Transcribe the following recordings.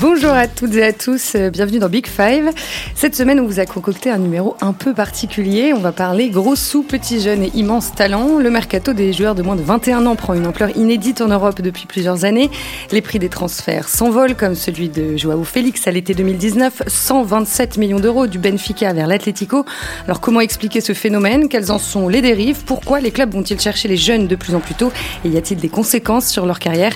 Bonjour à toutes et à tous, euh, bienvenue dans Big Five. Cette semaine, on vous a concocté un numéro un peu particulier. On va parler gros sous, petits jeunes et immenses talents. Le mercato des joueurs de moins de 21 ans prend une ampleur inédite en Europe depuis plusieurs années. Les prix des transferts s'envolent, comme celui de Joao Félix à l'été 2019, 127 millions d'euros du Benfica vers l'Atlético. Alors comment expliquer ce phénomène? Quelles en sont les dérives? Pourquoi les clubs vont-ils chercher les jeunes de plus en plus tôt? Et y a-t-il des conséquences sur leur carrière?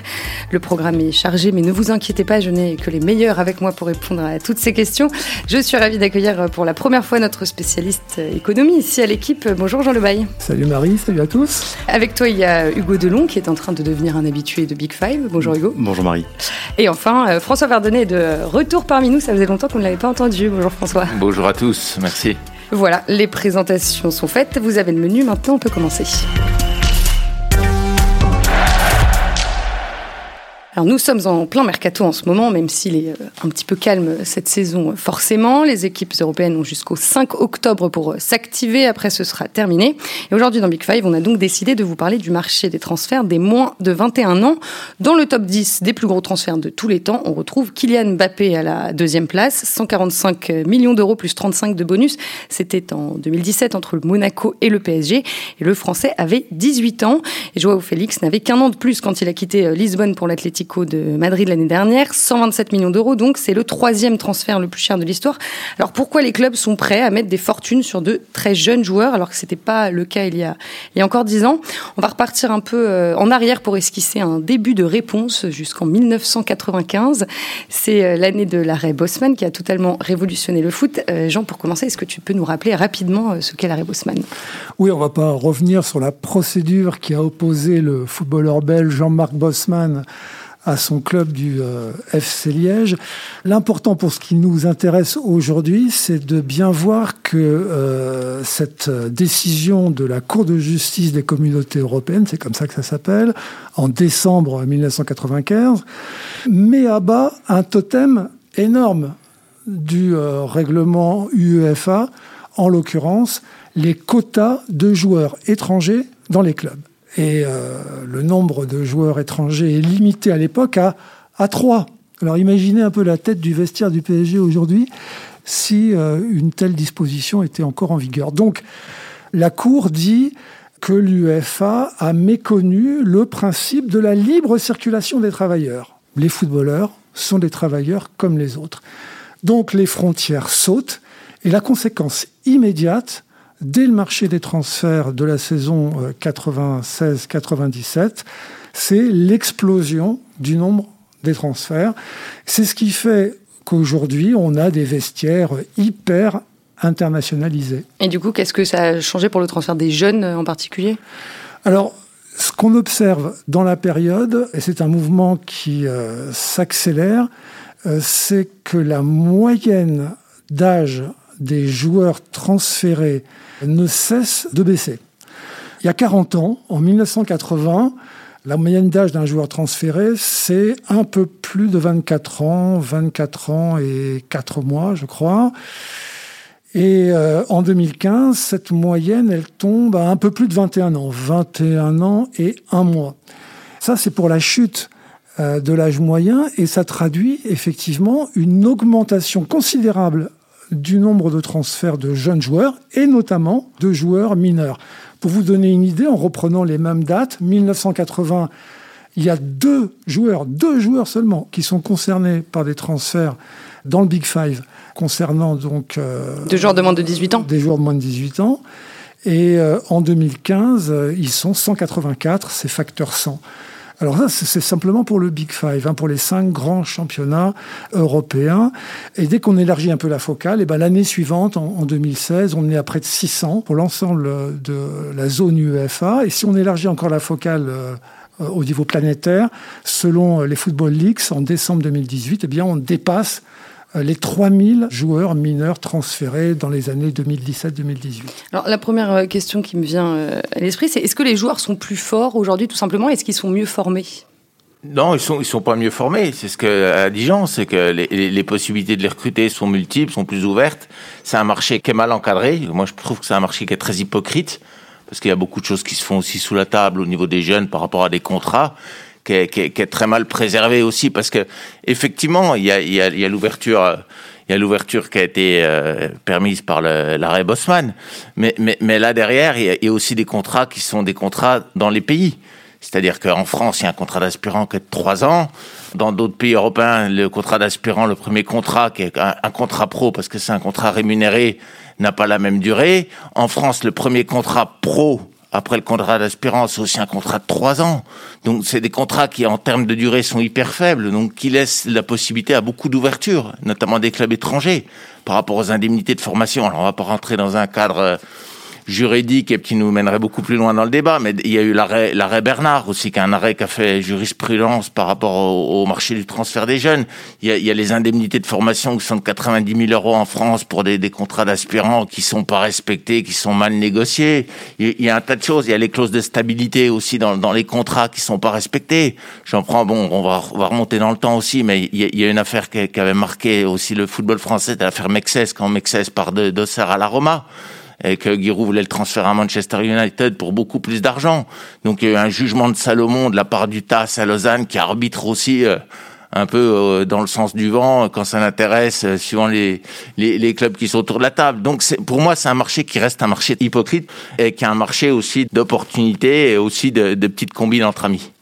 Le programme est chargé, mais ne vous inquiétez pas, je n'ai que les meilleurs avec moi pour répondre à toutes ces questions. Je suis ravie d'accueillir pour la première fois notre spécialiste économie ici à l'équipe. Bonjour Jean Lebaille. Salut Marie, salut à tous. Avec toi, il y a Hugo Delon qui est en train de devenir un habitué de Big Five. Bonjour Hugo. Bonjour Marie. Et enfin, euh, François Verdonnet est de retour parmi nous. Ça faisait longtemps qu'on ne l'avait pas entendu. Bonjour François. Bonjour à tous, merci. Voilà, les présentations sont faites. Vous avez le menu. Maintenant, on peut commencer. Alors nous sommes en plein mercato en ce moment, même s'il est euh, un petit peu calme cette saison euh, forcément. Les équipes européennes ont jusqu'au 5 octobre pour euh, s'activer, après ce sera terminé. Et aujourd'hui dans Big Five, on a donc décidé de vous parler du marché des transferts des moins de 21 ans. Dans le top 10 des plus gros transferts de tous les temps, on retrouve Kylian Mbappé à la deuxième place, 145 millions d'euros plus 35 de bonus. C'était en 2017 entre le Monaco et le PSG. Et le Français avait 18 ans. Et Joao Félix n'avait qu'un an de plus quand il a quitté Lisbonne pour de Madrid l'année dernière, 127 millions d'euros, donc c'est le troisième transfert le plus cher de l'histoire. Alors pourquoi les clubs sont prêts à mettre des fortunes sur de très jeunes joueurs alors que c'était pas le cas il y a, il y a encore dix ans? On va repartir un peu euh, en arrière pour esquisser un début de réponse jusqu'en 1995. C'est euh, l'année de l'arrêt Bosman qui a totalement révolutionné le foot. Euh, Jean, pour commencer, est-ce que tu peux nous rappeler rapidement ce qu'est l'arrêt Bosman? Oui, on va pas revenir sur la procédure qui a opposé le footballeur belge Jean-Marc Bosman à son club du euh, FC Liège. L'important pour ce qui nous intéresse aujourd'hui, c'est de bien voir que euh, cette décision de la Cour de justice des communautés européennes, c'est comme ça que ça s'appelle, en décembre 1995, met à bas un totem énorme du euh, règlement UEFA, en l'occurrence les quotas de joueurs étrangers dans les clubs. Et euh, le nombre de joueurs étrangers est limité à l'époque à, à 3. Alors imaginez un peu la tête du vestiaire du PSG aujourd'hui si euh, une telle disposition était encore en vigueur. Donc la Cour dit que l'UEFA a méconnu le principe de la libre circulation des travailleurs. Les footballeurs sont des travailleurs comme les autres. Donc les frontières sautent et la conséquence immédiate, dès le marché des transferts de la saison 96-97, euh, c'est l'explosion du nombre des transferts. C'est ce qui fait qu'aujourd'hui, on a des vestiaires hyper internationalisés. Et du coup, qu'est-ce que ça a changé pour le transfert des jeunes en particulier? Alors, ce qu'on observe dans la période, et c'est un mouvement qui euh, s'accélère, euh, c'est que la moyenne d'âge des joueurs transférés ne cesse de baisser. Il y a 40 ans, en 1980, la moyenne d'âge d'un joueur transféré, c'est un peu plus de 24 ans, 24 ans et 4 mois, je crois. Et euh, en 2015, cette moyenne, elle tombe à un peu plus de 21 ans, 21 ans et 1 mois. Ça, c'est pour la chute euh, de l'âge moyen et ça traduit effectivement une augmentation considérable du nombre de transferts de jeunes joueurs et notamment de joueurs mineurs. Pour vous donner une idée, en reprenant les mêmes dates, 1980, il y a deux joueurs, deux joueurs seulement, qui sont concernés par des transferts dans le Big Five, concernant donc... Euh, des joueurs de moins de 18 ans Des joueurs de moins de 18 ans. Et euh, en 2015, euh, ils sont 184, c'est facteur 100. Alors ça, c'est simplement pour le Big Five, hein, pour les cinq grands championnats européens. Et dès qu'on élargit un peu la focale, et ben l'année suivante, en, 2016, on est à près de 600 pour l'ensemble de la zone UEFA. Et si on élargit encore la focale euh, au niveau planétaire, selon les Football Leagues, en décembre 2018, eh bien on dépasse les 3000 joueurs mineurs transférés dans les années 2017-2018. Alors la première euh, question qui me vient euh, à l'esprit, c'est est-ce que les joueurs sont plus forts aujourd'hui tout simplement Est-ce qu'ils sont mieux formés? Non, ils sont ils sont pas mieux formés. C'est ce que a dit Jean, c'est que les, les, possibilités de les recruter sont multiples, sont plus ouvertes. C'est un marché qui est mal encadré. Moi, je trouve que c'est un marché qui est très hypocrite parce qu'il y a beaucoup de choses qui se font aussi sous la table au niveau des jeunes par rapport à des contrats qui est, qui, très mal préservé aussi parce que effectivement, il y a, y a, y a l'ouverture. Il y a l'ouverture qui a été euh, permise par l'arrêt Bosman, mais, mais, mais là derrière, il y, a, il y, a, aussi des contrats qui sont des contrats dans les pays. C'est-à-dire qu'en France, il y a un contrat d'aspirant qui est de trois ans. Dans d'autres pays européens, le contrat d'aspirant, le premier contrat, qui est un contrat pro, parce que c'est un contrat rémunéré, n'a pas la même durée. En France, le premier contrat pro après le contrat d'aspirant, c'est aussi un contrat de trois ans. Donc, c'est des contrats qui, en termes de durée, sont hyper faibles, donc qui laissent la possibilité à beaucoup d'ouverture, notamment des clubs étrangers, par rapport aux indemnités de formation. Alors, on va pas rentrer dans un cadre juridique et qui nous mènerait beaucoup plus loin dans le débat. Mais il y a eu l'arrêt, l'arrêt Bernard aussi, qui est un arrêt qui a fait jurisprudence par rapport au, marché du transfert des jeunes. Il y, a, il y, a, les indemnités de formation qui sont de 90 000 euros en France pour des, des contrats d'aspirants qui sont pas respectés, qui sont mal négociés. Il y a un tas de choses. Il y a les clauses de stabilité aussi dans, dans les contrats qui sont pas respectées. J'en prends, bon, on va, on va remonter dans le temps aussi, mais il y a, il y a une affaire qui, qui, avait marqué aussi le football français, c'était l'affaire Mexès, quand Mexès part de d'Auxerre à la Roma et que Giroud voulait le transférer à Manchester United pour beaucoup plus d'argent. Donc il y a eu un jugement de Salomon de la part du TAS à Lausanne qui arbitre aussi euh, un peu euh, dans le sens du vent quand ça l'intéresse, euh, suivant les, les, les, clubs qui sont autour de la table. Donc pour moi, c'est un marché qui reste un marché hypocrite et qui est un marché aussi d'opportunités et aussi de, de petites combines entre amis.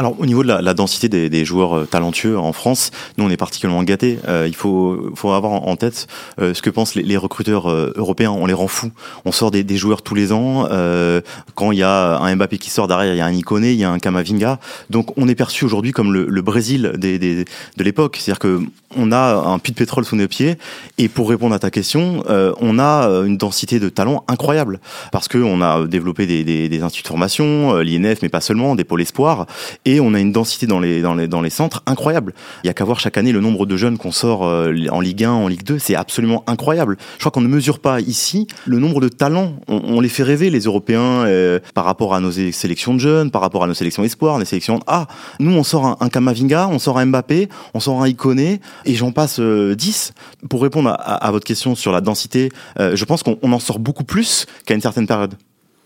Alors au niveau de la, la densité des, des, joueurs euh, talentueux en France, nous on est particulièrement gâtés. Euh, il faut, faut avoir en tête euh, ce que pensent les, les recruteurs euh, européens. On les rend fous. On sort des, des joueurs tous les ans. Euh, quand il y a un Mbappé qui sort derrière, il y a un Iconé, il y a un Kamavinga. Donc on est perçu aujourd'hui comme le, le, Brésil des, des de l'époque. C'est-à-dire que on a un puits de pétrole sous nos pieds. Et pour répondre à ta question, on a une densité de talents incroyable parce que on a développé des, des, des instituts de formation, l'INF, mais pas seulement, des pôles espoirs et on a une densité dans les, centres incroyable. Il y a qu'à voir chaque année le nombre de jeunes qu'on sort en Ligue 1, en Ligue 2, c'est absolument incroyable. Je crois qu'on ne mesure pas ici le nombre de talents. On, les fait rêver, les Européens, euh, par rapport à nos sélections de jeunes, par rapport à nos sélections espoirs, nos sélections. Ah, nous, on sort un, un Kamavinga, on sort un Mbappé, on sort un Iconé, et j'en passe euh, 10. Pour répondre à, votre question sur la densité, euh, je pense qu'on en sort beaucoup plus qu'à une certaine période.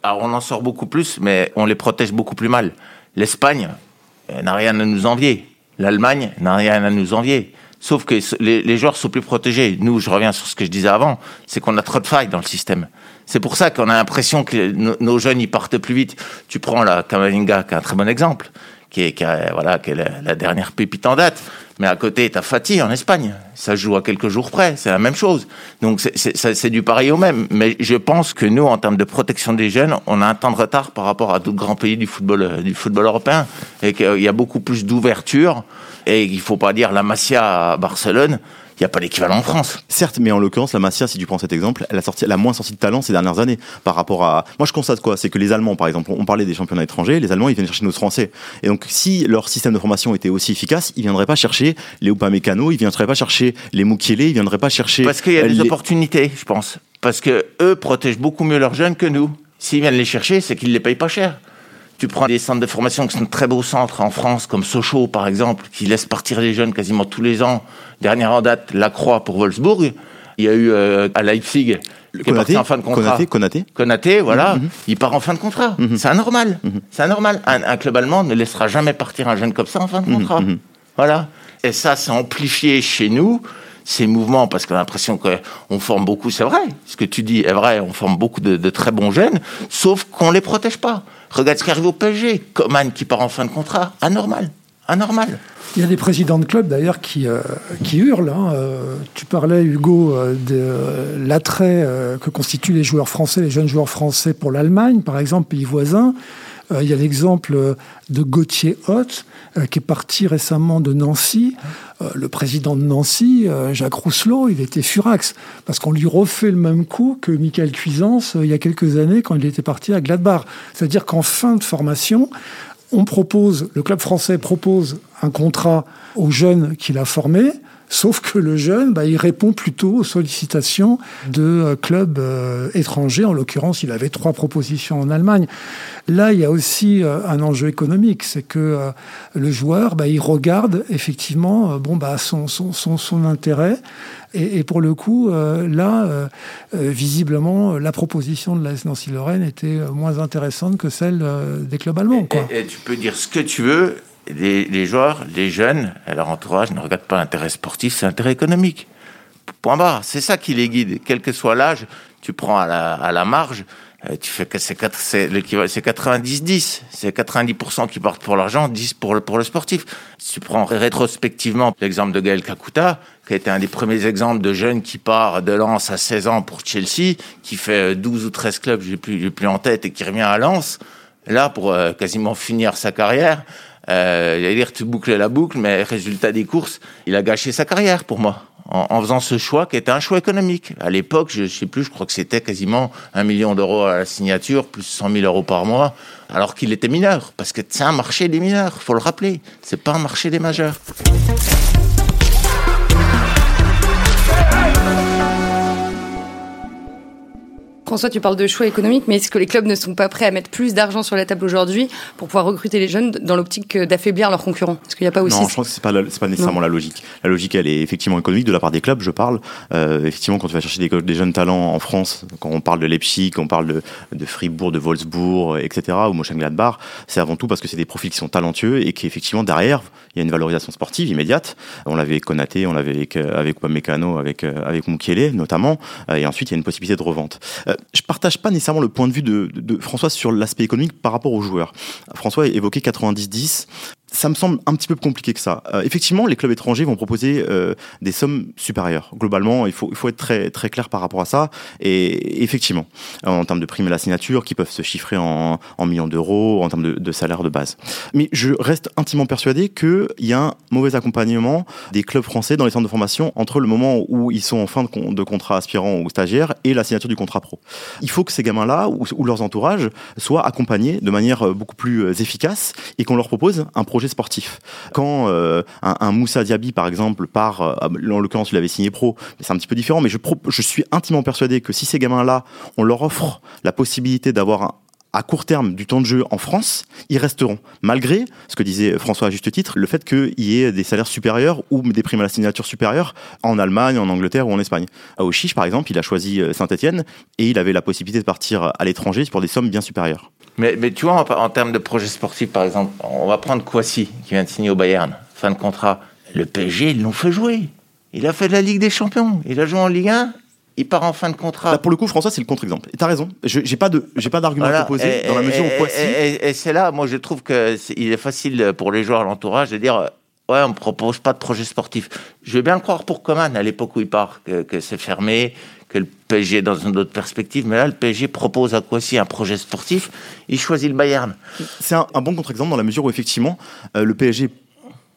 Alors on en sort beaucoup plus, mais on les protège beaucoup plus mal. L'Espagne, n'a rien à nous envier. L'Allemagne n'a rien à nous envier. Sauf que les, joueurs sont plus protégés. Nous, je reviens sur ce que je disais avant, c'est qu'on a trop de failles dans le système. C'est pour ça qu'on a l'impression que nos, jeunes ils partent plus vite. Tu prends la Kamavinga, qui est un très bon exemple, qui est, voilà, qui est la, dernière pépite en date. Mais à côté, t'as Fatih en Espagne. Ça joue à quelques jours près. C'est la même chose. Donc c'est du pareil au même. Mais je pense que nous, en termes de protection des jeunes, on a un temps de retard par rapport à d'autres grands pays du football, football européen. Et qu'il y a beaucoup plus d'ouverture. Et il faut pas dire la Masia à Barcelone n'y a pas d'équivalent en France. Certes, mais en l'occurrence, la Masia, si tu prends cet exemple, elle a, sorti, elle a moins sorti de talent ces dernières années par rapport à. Moi, je constate quoi C'est que les Allemands, par exemple, on parlait des championnats étrangers, les Allemands, ils viennent chercher nos Français. Et donc, si leur système de formation était aussi efficace, ils viendraient pas chercher les Upamecano, ils viendraient pas chercher les Mukiele, ils viendraient pas chercher. Parce qu'il y a des les... opportunités, je pense. Parce que eux protègent beaucoup mieux leurs jeunes que nous. S'ils viennent les chercher, c'est qu'ils les payent pas cher. Tu prends des centres de formation qui sont de très beaux centres en France, comme Sochaux par exemple, qui laissent partir les jeunes quasiment tous les ans. Dernière en date, La Croix pour Wolfsburg. Il y a eu euh, à Leipzig qui est parti en fin de contrat. Konaté, Konaté. Konaté, voilà. Mm -hmm. Il part en fin de contrat. Mm -hmm. C'est anormal. Mm -hmm. C'est anormal. Un, un, club allemand ne laissera jamais partir un jeune comme ça en fin de contrat. Voilà. Et ça, c'est amplifié chez nous ces mouvements, parce qu'on a l'impression qu'on forme beaucoup, c'est vrai, ce que tu dis est vrai, on forme beaucoup de, très bons jeunes, sauf qu'on les protège pas. Regarde ce qui arrive au PSG, Coman qui part en fin de contrat, anormal, anormal. Il y a des présidents de clubs d'ailleurs qui, euh, qui hurlent. Hein. Euh, tu parlais, Hugo, euh, de l'attrait que constituent les joueurs français, les jeunes joueurs français pour l'Allemagne, par exemple, pays voisin. Euh, il y a l'exemple de Gauthier Hoth, qui est parti récemment de Nancy. le président de Nancy, Jacques Rousselot, il était furax, parce qu'on lui refait le même coup que Michael Cuisance il y a quelques années quand il était parti à Gladbach. C'est-à-dire qu'en fin de formation, on propose, le club français propose un contrat aux jeunes qu'il a formés, sauf que le jeune, bah, il répond plutôt aux sollicitations de euh, clubs euh, étrangers. En l'occurrence, il avait trois propositions en Allemagne. Là, il y a aussi euh, un enjeu économique, c'est que le joueur, bah, il regarde effectivement bon, bah, son, son, son, intérêt. Et, pour le coup, là, visiblement, la proposition de l'AS Nancy-Lorraine était moins intéressante que celle des clubs allemands. Quoi. Et, tu peux dire ce que tu veux, les, joueurs, les jeunes, leur entourage ne regardent pas l'intérêt sportif, c'est l'intérêt économique. Point barre. C'est ça qui les guide. Quel que soit l'âge, tu prends à la, à la marge, euh, tu fais que c'est 90-10. C'est 90% qui partent pour l'argent, 10 pour le, pour le sportif. Si tu prends rétrospectivement l'exemple de Gaël Kakuta, qui a été un des premiers exemples de jeunes qui part de Lens à 16 ans pour Chelsea, qui fait 12 ou 13 clubs, j'ai plus, plus en tête, et qui revient à Lens, là, pour euh, quasiment finir sa carrière, euh, il dire tu boucles la boucle, mais résultat des courses, il a gâché sa carrière pour moi en, faisant ce choix qui était un choix économique. À l'époque, je, ne sais plus, je crois que c'était quasiment un million d'euros à la signature, plus 100 000 euros par mois, alors qu'il était mineur. Parce que c'est un marché des mineurs, faut le rappeler. C'est pas un marché des majeurs. François, tu parles de choix économiques, mais est-ce que les clubs ne sont pas prêts à mettre plus d'argent sur la table aujourd'hui pour pouvoir recruter les jeunes dans l'optique d'affaiblir leurs concurrents? Est-ce qu'il n'y a pas aussi Non, je pense que c'est pas, pas nécessairement la logique. La logique, elle est effectivement économique de la part des clubs. Je parle euh, effectivement quand tu vas chercher des, des, jeunes talents en France, quand on parle de Leipzig, quand on parle de, de Fribourg, de Wolfsburg, etc., ou Mönchengladbach, c'est avant tout parce que c'est des profils qui sont talentueux et qu'effectivement derrière il y a une valorisation sportive immédiate. On l'avait avec Konaté, on l'avait avec avec Mécano, avec avec Mukiele notamment, euh, et ensuite il y a une possibilité de revente. Je partage pas nécessairement le point de vue de, François sur l'aspect économique par rapport aux joueurs. François évoquait 90-10 ça me semble un petit peu compliqué que ça. Euh, effectivement, les clubs étrangers vont proposer euh, des sommes supérieures. Globalement, il faut, il faut être très, très clair par rapport à ça. Et effectivement, en termes de primes à la signature, qui peuvent se chiffrer en, millions d'euros, en termes de, de, salaire de base. Mais je reste intimement persuadé qu'il y a un mauvais accompagnement des clubs français dans les centres de formation entre le moment où ils sont en fin de, contrat aspirant ou stagiaire et la signature du contrat pro. Il faut que ces gamins-là ou leurs entourages soient accompagnés de manière beaucoup plus efficace et qu'on leur propose un projet sportif. Quand euh, un, Moussa Diaby, par exemple, part, euh, en l'occurrence, il avait signé pro, c'est un petit peu différent, mais je, je suis intimement persuadé que si ces gamins-là, on leur offre la possibilité d'avoir à court terme du temps de jeu en France, ils resteront. Malgré ce que disait François à juste titre, le fait qu'il y ait des salaires supérieurs ou des primes à la signature supérieures en Allemagne, en Angleterre ou en Espagne. À Auchiche, par exemple, il a choisi euh, Saint-Etienne et il avait la possibilité de partir à l'étranger pour des sommes bien supérieures. Mais, mais tu vois, en, termes de projet sportif, par exemple, on va prendre Kouassi, qui vient de signer au Bayern, fin de contrat. Le PSG, ils l'ont fait jouer. Il a fait de la Ligue des Champions. Il a joué en Ligue 1. Il part en fin de contrat. Là, pour le coup, François, c'est le contre-exemple. Et t'as raison. J'ai pas de, j'ai pas d'argument à poser dans la mesure où Kouassi. Et, c'est là, moi, je trouve que est, il est facile pour les joueurs à l'entourage de dire, ouais, on me propose pas de projet sportif. Je vais bien le croire pour Coman à l'époque où il part, que, que c'est fermé, que le PSG dans une autre perspective. Mais là, le PSG propose à Kouassi un projet sportif. Il choisit le Bayern. C'est un, bon contre-exemple dans la mesure où, effectivement, euh, le PSG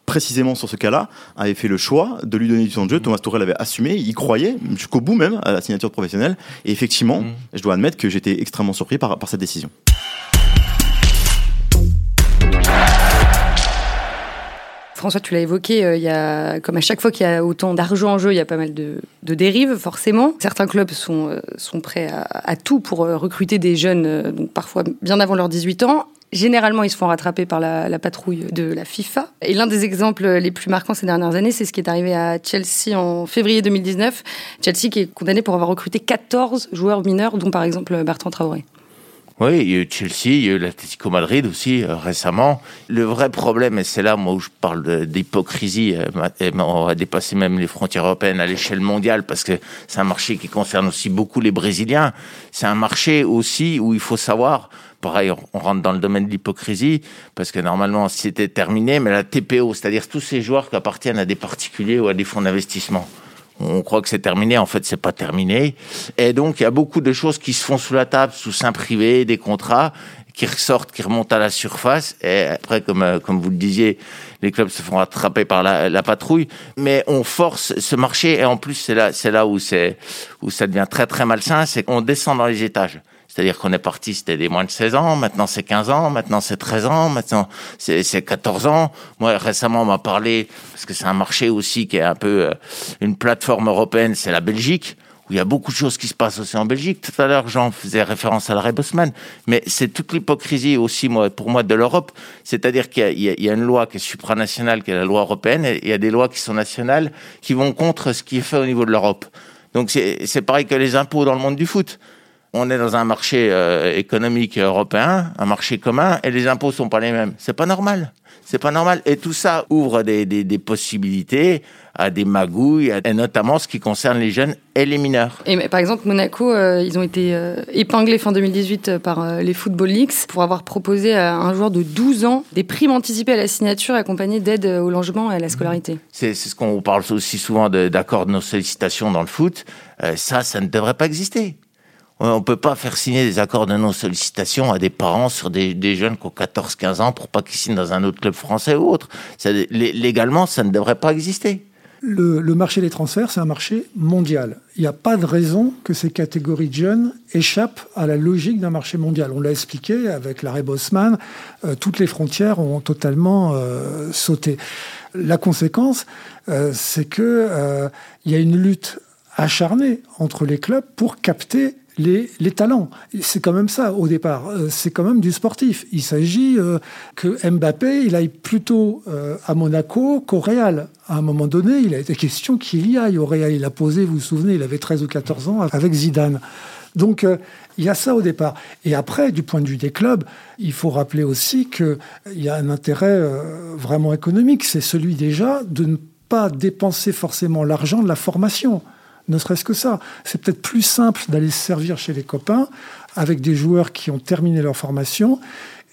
précisément sur ce cas-là, avait fait le choix de lui donner du temps de jeu. Thomas Tourelle avait assumé, il croyait jusqu'au bout même à la signature professionnelle. Et effectivement, mm. je dois admettre que j'étais extrêmement surpris par, par cette décision. François, tu l'as évoqué, euh, il y a, comme à chaque fois qu'il y a autant d'argent en jeu, il y a pas mal de, dérives, forcément. Certains clubs sont, euh, sont prêts à, tout pour euh, recruter des jeunes, donc parfois bien avant leurs 18 ans. Généralement, ils se font rattraper par la, patrouille de la FIFA. Et l'un des exemples les plus marquants ces dernières années, c'est ce qui est arrivé à Chelsea en février 2019. Chelsea qui est condamné pour avoir recruté 14 joueurs mineurs, dont par exemple Bertrand Traoré. Oui, il y a eu Chelsea, il y a eu l'Atlético Madrid aussi euh, récemment. Le vrai problème, et c'est là moi où je parle d'hypocrisie, euh, on va dépasser même les frontières européennes à l'échelle mondiale parce que c'est un marché qui concerne aussi beaucoup les Brésiliens. C'est un marché aussi où il faut savoir pareil, on rentre dans le domaine de l'hypocrisie, parce que normalement, c'était terminé, mais la TPO, c'est-à-dire tous ces joueurs qui appartiennent à des particuliers ou à des fonds d'investissement on croit que c'est terminé, en fait c'est pas terminé. Et donc il y a beaucoup de choses qui se font sous la table, sous sein privé, des contrats qui ressortent, qui remontent à la surface. Et après, comme euh, comme vous le disiez, les clubs se font attraper par la, la patrouille. Mais on force ce marché et en plus c'est là c'est là où c'est où ça devient très très malsain, c'est qu'on descend dans les étages. C'est-à-dire qu'on est parti, c'était des moins de 16 ans, maintenant c'est 15 ans, maintenant c'est 13 ans, maintenant c'est 14 ans. Moi, récemment, on m'a parlé, parce que c'est un marché aussi qui est un peu euh, une plateforme européenne, c'est la Belgique où il y a beaucoup de choses qui se passent aussi en Belgique. Tout à l'heure, Jean faisait référence à l'arrêt Bosman, mais c'est toute l'hypocrisie aussi, moi, pour moi, de l'Europe. C'est-à-dire qu'il y, y, a une loi qui est supranationale, qui est la loi européenne, et il y a des lois qui sont nationales, qui vont contre ce qui est fait au niveau de l'Europe. Donc c'est pareil que les impôts dans le monde du foot. On est dans un marché euh, économique européen, un marché commun, et les impôts sont pas les mêmes. C'est pas normal. C'est pas normal. Et tout ça ouvre des, des, des possibilités à des magouilles, et notamment ce qui concerne les jeunes et les mineurs. Et par exemple, Monaco, euh, ils ont été euh, épinglés fin 2018 euh, par les Football Leagues pour avoir proposé à un joueur de 12 ans des primes anticipées à la signature accompagnées d'aide au logement et à la scolarité. C'est ce qu'on parle aussi souvent d'accords de, nos sollicitations dans le foot. ça, ça ne devrait pas exister. On ne peut pas faire signer des accords de non-sollicitation à des parents sur des, des jeunes qui ont 14-15 ans pour pas qu'ils signent dans un autre club français ou autre. Ça, légalement, ça ne devrait pas exister. Le, marché des transferts, c'est un marché mondial. Il n'y a pas de raison que ces catégories de jeunes échappent à la logique d'un marché mondial. On l'a expliqué avec l'arrêt Bosman, euh, toutes les frontières ont totalement euh, sauté. La conséquence, euh, c'est euh, il y a une lutte acharnée entre les clubs pour capter les, les talents. C'est quand même ça au départ. Euh, c'est quand même du sportif. Il s'agit euh, que Mbappé, il aille plutôt euh, à Monaco qu'au Real. À un moment donné, il a été question qu'il y aille au Real. Il a posé, vous vous souvenez, il avait 13 ou 14 ans avec Zidane. Donc il y a ça au départ. Et après, du point de vue des clubs, il faut rappeler aussi qu'il y a un intérêt vraiment économique. C'est celui déjà de ne pas dépenser forcément l'argent de la formation ne serait-ce que ça. C'est peut-être plus simple d'aller se servir chez les copains avec des joueurs qui ont terminé leur formation.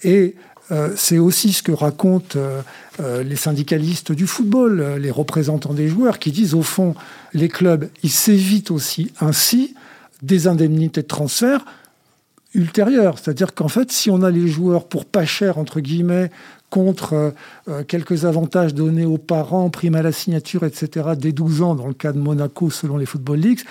Et euh, c'est aussi ce que racontent euh, euh, les syndicalistes du football, les représentants des joueurs, qui disent au fond, les clubs, ils s'évitent aussi ainsi des indemnités de transfert ultérieures. C'est-à-dire qu'en fait, si on a les joueurs pour pas cher, entre guillemets, contre euh, euh, quelques avantages donnés aux parents, prime à la signature, etc., dès 12 ans, dans le cas de Monaco, selon les Football Leagues,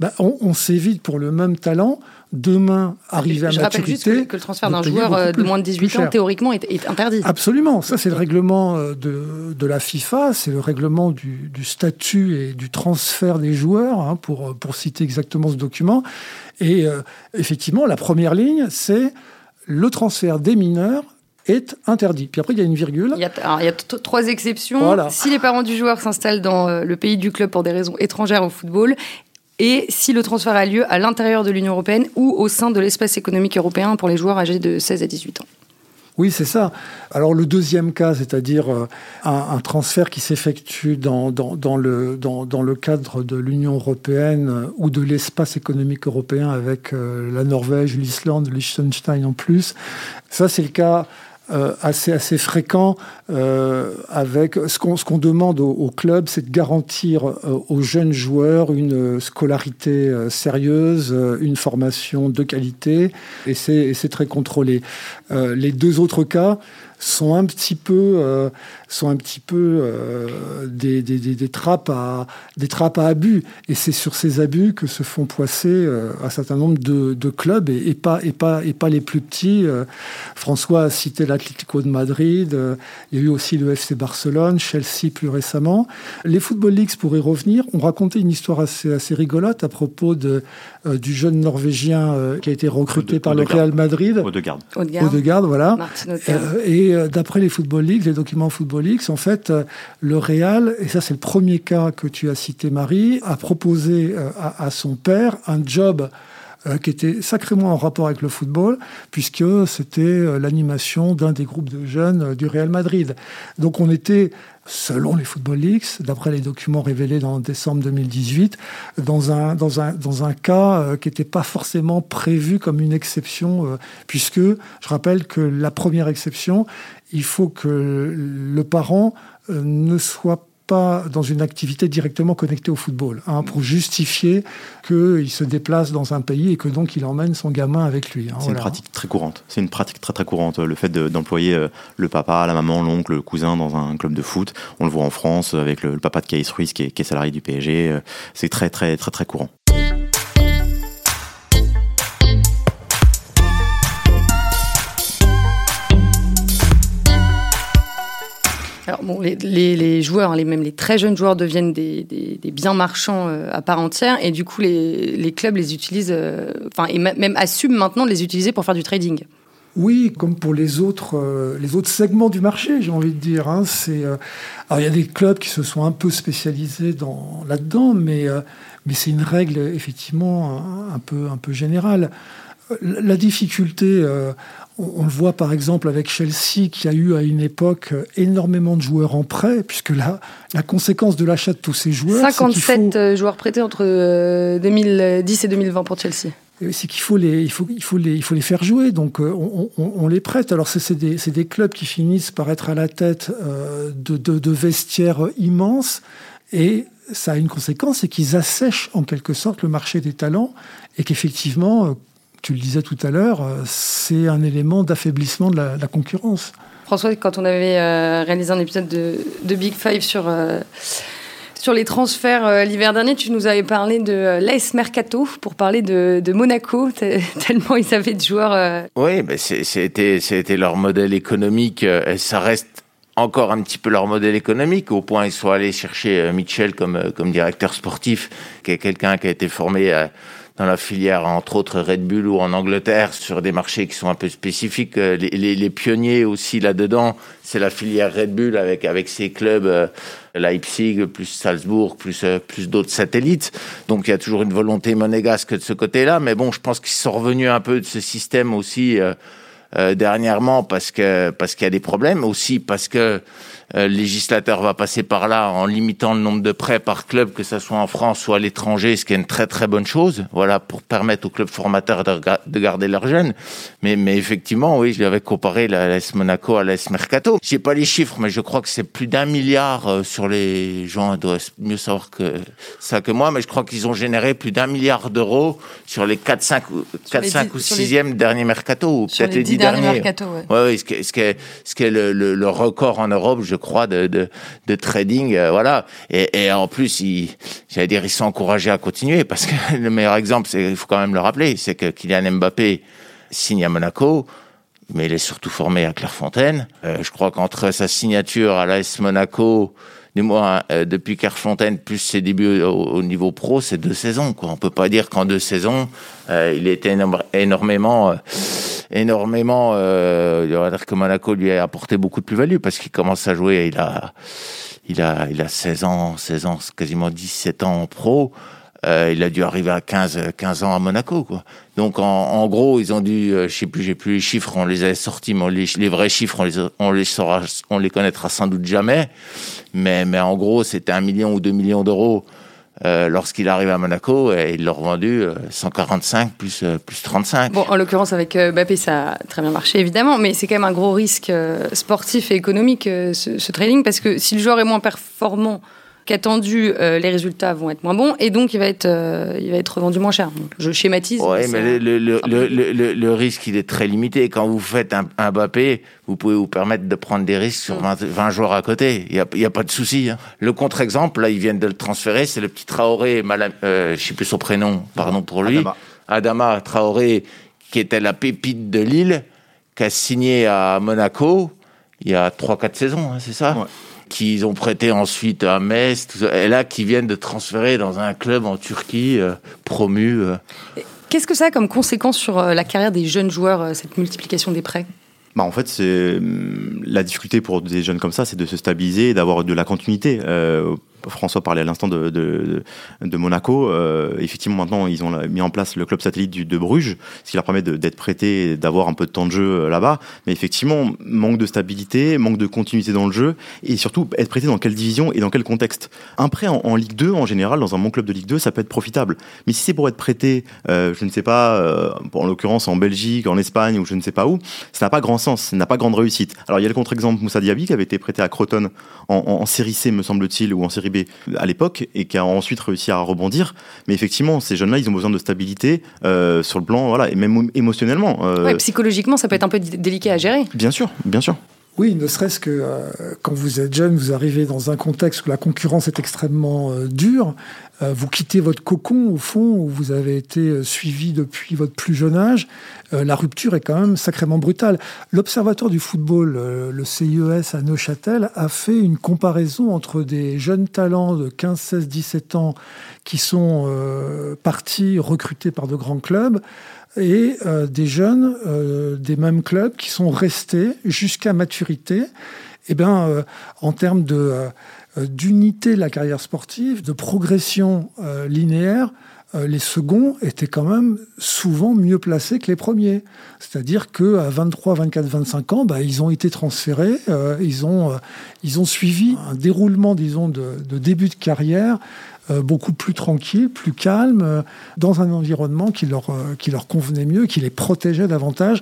ben, on, s'évite pour le même talent demain arriver à je maturité. Je rappelle juste que, le transfert d'un joueur euh, de moins de 18 ans, théoriquement, est, interdit. Absolument. Ça, c'est le règlement de, de, la FIFA, c'est le règlement du, du, statut et du transfert des joueurs, hein, pour, pour citer exactement ce document. Et effectivement, la première ligne, c'est le transfert des mineurs est interdit. Puis après, il y a une virgule. Il y a, trois exceptions. Si les parents du joueur s'installent dans euh, le pays du club pour des raisons étrangères au football, et si le transfert a lieu à l'intérieur de l'Union européenne ou au sein de l'espace économique européen pour les joueurs âgés de 16 à 18 ans. Oui, c'est ça. Alors le deuxième cas, c'est-à-dire euh, un, transfert qui s'effectue dans, le, dans, le cadre de l'Union européenne euh, ou de l'espace économique européen avec la Norvège, l'Islande, Liechtenstein en plus, ça c'est le cas euh, assez assez fréquent euh, avec ce qu'on qu'on demande au, au club, c'est de garantir euh, aux jeunes joueurs une scolarité sérieuse, une formation de qualité, et c'est c'est très contrôlé. les deux autres cas sont un petit peu, sont un petit peu des, des, des, des, trappes à, des trappes à abus. Et c'est sur ces abus que se font poisser un certain nombre de, de clubs et, et, pas, et, pas, et pas les plus petits. François a cité l'Atlético de Madrid. Euh, il y a eu aussi le FC Barcelone, Chelsea plus récemment. Les Football Leagues, pour y revenir, ont raconté une histoire assez, assez rigolote à propos de, du jeune Norvégien qui a été recruté par le Real Madrid. Odegaard. Odegaard, voilà. et et euh, d'après les Football Leagues, les documents Football Leagues, en fait, euh, le Real, et ça c'est le premier cas que tu as cité Marie, a proposé euh, à, son père un job qui était sacrément en rapport avec le football, puisque c'était l'animation d'un des groupes de jeunes du Real Madrid. Donc on était selon les Football Leagues, d'après les documents révélés dans décembre 2018, dans un, dans un, dans un cas euh, qui n'était pas forcément prévu comme une exception, euh, puisque je rappelle que la première exception, il faut que le parent euh, ne soit pas dans une activité directement connectée au football, hein, pour justifier qu'il se déplace dans un pays et que donc il emmène son gamin avec lui. Hein, c'est une pratique très courante. C'est une pratique très très courante. Le fait d'employer euh, le papa, la maman, l'oncle, le cousin dans un club de foot. On le voit en France avec le, papa de Kais Ruiz qui est, qui est salarié du PSG. Euh, c'est très très très très courant. Les, joueurs, les, même les très jeunes joueurs deviennent des, des, biens marchands euh, à part entière et du coup les, clubs les utilisent, euh, enfin et même assument maintenant de les utiliser pour faire du trading. Oui, comme pour les autres, euh, les autres segments du marché, j'ai envie de dire. Hein, alors il y a des clubs qui se sont un peu spécialisés dans là-dedans, mais mais c'est une règle effectivement un peu, un peu générale. La difficulté, euh, on, le voit par exemple avec Chelsea, qui a eu à une époque énormément de joueurs en prêt, puisque là, la conséquence de l'achat de tous ces joueurs. 57 euh, joueurs prêtés entre 2010 et 2020 pour Chelsea c'est qu'il faut les, il faut, il faut les, il faut les faire jouer. Donc, on, les prête. Alors, c'est des, des, clubs qui finissent par être à la tête de, de, de, vestiaires immenses. Et ça a une conséquence, c'est qu'ils assèchent en quelque sorte le marché des talents et qu'effectivement, euh, tu le disais tout à l'heure, euh, c'est un élément d'affaiblissement de, la, concurrence. François, quand on avait euh, réalisé un épisode de, Big Five sur, sur les transferts l'hiver dernier, tu nous avais parlé de l'AS Mercato pour parler de, Monaco, tellement ils avaient de joueurs. Oui, mais c'était leur modèle économique. ça reste encore un petit peu leur modèle économique, au point ils sont allés chercher euh, Mitchell comme, euh, comme directeur sportif, qui est quelqu'un qui a été formé euh, dans la filière, entre autres Red Bull ou en Angleterre, sur des marchés qui sont un peu spécifiques. Les, les, pionniers aussi là-dedans, c'est la filière Red Bull avec, avec ses clubs Leipzig, plus Salzbourg, plus, plus d'autres satellites. Donc il y a toujours une volonté monégasque de ce côté-là. Mais bon, je pense qu'ils sont revenus un peu de ce système aussi. Euh, dernièrement parce que parce qu'il y a des problèmes aussi parce que euh, le législateur va passer par là en limitant le nombre de prêts par club, que ce soit en France ou à l'étranger, ce qui est une très très bonne chose, voilà, pour permettre aux clubs formateurs de, garder leurs jeunes. Mais, mais effectivement, oui, je l'avais comparé la l'AS Monaco à l'AS Mercato. J'ai pas les chiffres, mais je crois que c'est plus d'un milliard euh, sur les gens doivent mieux savoir que ça que moi, mais je crois qu'ils ont généré plus d'un milliard d'euros sur les 4, 5, 4, 5 ou 6e derniers Mercato, ou peut-être les 10 derniers. Mercato, ouais. Ouais, ce qui est, ce qui est, ce qui est le, le, le record en Europe, je crois, de, de, trading, euh, voilà. Et, en plus, j'allais dire, ils sont encouragés à continuer parce que le meilleur exemple, c'est, il faut quand même le rappeler, c'est que Kylian Mbappé signe à Monaco, mais il est surtout formé à Clairefontaine. Euh, je crois qu'entre sa signature à l'AS Monaco, du moins euh, depuis Clairefontaine, plus ses débuts au, niveau pro, c'est deux saisons. Quoi. On peut pas dire qu'en deux saisons, il était énormément énormément. Euh, dire que Monaco lui a apporté beaucoup de plus-value parce qu'il commence à jouer. Il a, il a, il a 16 ans, 16 ans, quasiment 17 ans en pro. Euh, il a dû arriver à 15, 15 ans à Monaco, quoi. Donc, en, en gros, ils ont dû, euh, je sais plus, j'ai plus les chiffres, on les a sortis, mais les, les, vrais chiffres, on les, on les saura, on les connaîtra sans doute jamais. Mais, mais en gros, c'était un million ou deux millions d'euros euh, lorsqu'il arrive à Monaco et il l'a revendu 145 plus, euh, plus 35. Bon, en l'occurrence, avec euh, Mbappé, ça a très bien marché, évidemment, mais c'est quand même un gros risque sportif et économique, ce, ce trading, parce que si le joueur est moins performant qu'attendu, euh, les résultats vont être moins bons et donc il va être, euh, il va être revendu moins cher. je schématise. Oui, mais, le, le, le, le, risque, il est très limité. Quand vous faites un, un Mbappé, vous pouvez vous permettre de prendre des risques sur 20, 20 joueurs à côté. Il n'y a, y a pas de souci. Hein. Le contre-exemple, là, ils viennent de le transférer, c'est le petit Traoré, Malam, euh, je sais plus son prénom, pardon pour lui. Adama. Adama Traoré, qui était la pépite de Lille, qui a signé à Monaco il y a 3-4 saisons, hein, c'est ça? Ouais qu'ils ont prêté ensuite à Metz, et là qui viennent de transférer dans un club en Turquie euh, promu. Euh. Qu'est-ce que ça a comme conséquence sur euh, la carrière des jeunes joueurs, cette multiplication des prêts? Bah en fait, c'est hum, la difficulté pour des jeunes comme ça, c'est de se stabiliser, d'avoir de la continuité. François parlait à l'instant de, Monaco. Euh, effectivement, maintenant, ils ont mis en place le club satellite de Bruges, ce qui leur permet d'être prêtés, d'avoir un peu de temps de jeu euh, là-bas. Mais effectivement, manque de stabilité, manque de continuité dans le jeu, et surtout être prêté dans quelle division et dans quel contexte. Un prêt en, Ligue 2, en général, dans un bon club de Ligue 2, ça peut être profitable. Mais si c'est pour être prêté, euh, je ne sais pas, en l'occurrence en Belgique, en Espagne ou je ne sais pas où, ça n'a pas grand sens, ça n'a pas grande réussite. Alors il y a le contre-exemple Moussa Diaby qui avait été prêté à Croton en, en série C, me semble-t-il, ou en série B à l'époque et qui a ensuite réussi à rebondir. Mais effectivement, ces jeunes-là, ils ont besoin de stabilité euh, sur le plan, voilà, et même émotionnellement. Euh... psychologiquement, ça peut être un peu délicat à gérer. Bien sûr, bien sûr. Oui, ne serait-ce que euh, quand vous êtes jeune, vous arrivez dans un contexte où la concurrence est extrêmement euh, dure. Euh, vous quittez votre cocon, au fond, où vous avez été suivi depuis votre plus jeune âge. la rupture est quand même sacrément brutale. L'Observatoire du football, le CIES à Neuchâtel, a fait une comparaison entre des jeunes talents de 15, 16, 17 ans qui sont partis recrutés par de grands clubs et euh, des jeunes euh, des mêmes clubs qui sont restés jusqu'à maturité. Eh bien, en termes de d'unité de la carrière sportive, de progression linéaire, les seconds étaient quand même souvent mieux placés que les premiers. C'est-à-dire qu'à 23, 24, 25 ans, bah, ils ont été transférés, ils, ont, ils ont suivi un déroulement, disons, de, de début de carrière euh, beaucoup plus tranquille, plus calme, euh, dans un environnement qui leur, euh, qui leur convenait mieux, qui les protégeait davantage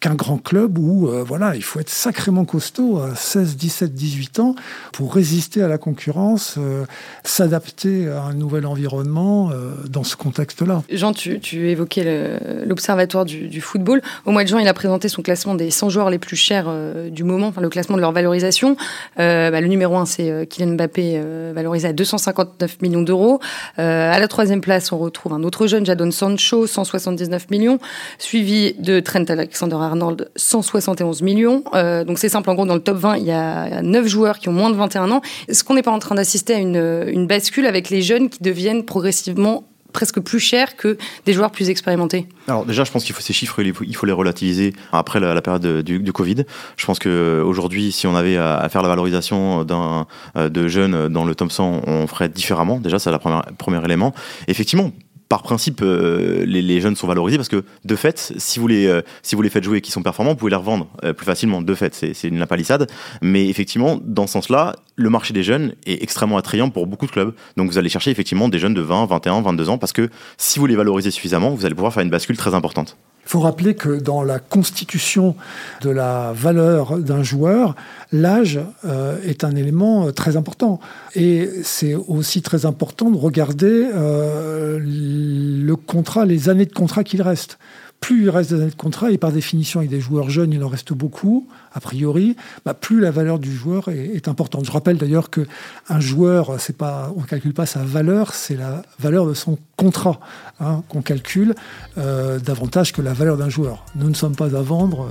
qu'un grand club où euh, voilà, il faut être sacrément costaud à 16, 17, 18 ans pour résister à la concurrence, euh, s'adapter à un nouvel environnement euh, dans ce contexte-là. Jean, tu, tu évoquais l'Observatoire du, football. Au mois de juin, il a présenté son classement des 100 joueurs les plus chers du moment, enfin le classement de leur valorisation. Bah, le numéro 1, c'est Kylian Mbappé, valorisé à 259 millions d'euros. à la troisième place, on retrouve un autre jeune, Jadon Sancho, 179 millions, suivi de Trent Alexander Arnold 171 millions. Euh, donc c'est simple, en gros, dans le top 20, il y a 9 joueurs qui ont moins de 21 ans. Est-ce qu'on n'est pas en train d'assister à une, bascule avec les jeunes qui deviennent progressivement presque plus chers que des joueurs plus expérimentés? Alors déjà, je pense qu'il faut ces chiffres, il faut, les relativiser après la, période du, Covid. Je pense que aujourd'hui, si on avait à, faire la valorisation d'un euh, de jeunes dans le top 100, on ferait différemment. Déjà, c'est le premier élément. Effectivement, par principe, euh, les, jeunes sont valorisés parce que de fait, si vous les, euh, si vous les faites jouer et qu'ils sont performants, vous pouvez les revendre euh, plus facilement. De fait, c'est une lapalissade. Mais effectivement, dans ce sens-là, le marché des jeunes est extrêmement attrayant pour beaucoup de clubs. Donc vous allez chercher effectivement des jeunes de 20, 21, 22 ans parce que si vous les valorisez suffisamment, vous allez pouvoir faire une bascule très importante. Il faut rappeler que dans la constitution de la valeur d'un joueur, l'âge euh, est un élément euh, très important. Et c'est aussi très important de regarder euh, le contrat, les années de contrat qu'il reste plus il reste des années de contrat, et par définition, avec des joueurs jeunes, il en reste beaucoup, a priori, bah, plus la valeur du joueur est, importante. Je rappelle d'ailleurs qu'un joueur, on ne calcule pas sa valeur, c'est la valeur de son contrat hein, qu'on calcule euh, davantage que la valeur d'un joueur. Nous ne sommes pas à vendre,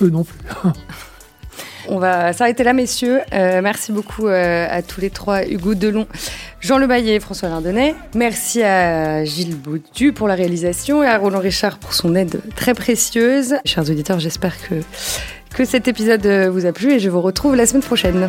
euh, eux non plus. On va s'arrêter là, messieurs. Euh, merci beaucoup euh, à tous les trois, Hugo Delon, Jean Lebaillet et François Lardonnais. Merci à Gilles Baudu pour la réalisation et à Roland Richard pour son aide très précieuse. Chers auditeurs, j'espère que, que cet épisode vous a plu et je vous retrouve la semaine prochaine.